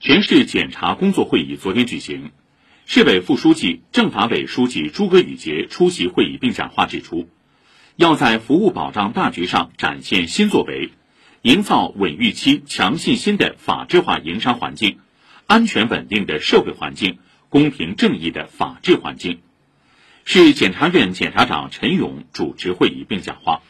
全市检查工作会议昨天举行，市委副书记、政法委书记诸葛宇杰出席会议并讲话指出，要在服务保障大局上展现新作为，营造稳预期、强信心的法治化营商环境，安全稳定的社会环境，公平正义的法治环境。市检察院检察长陈勇主持会议并讲话。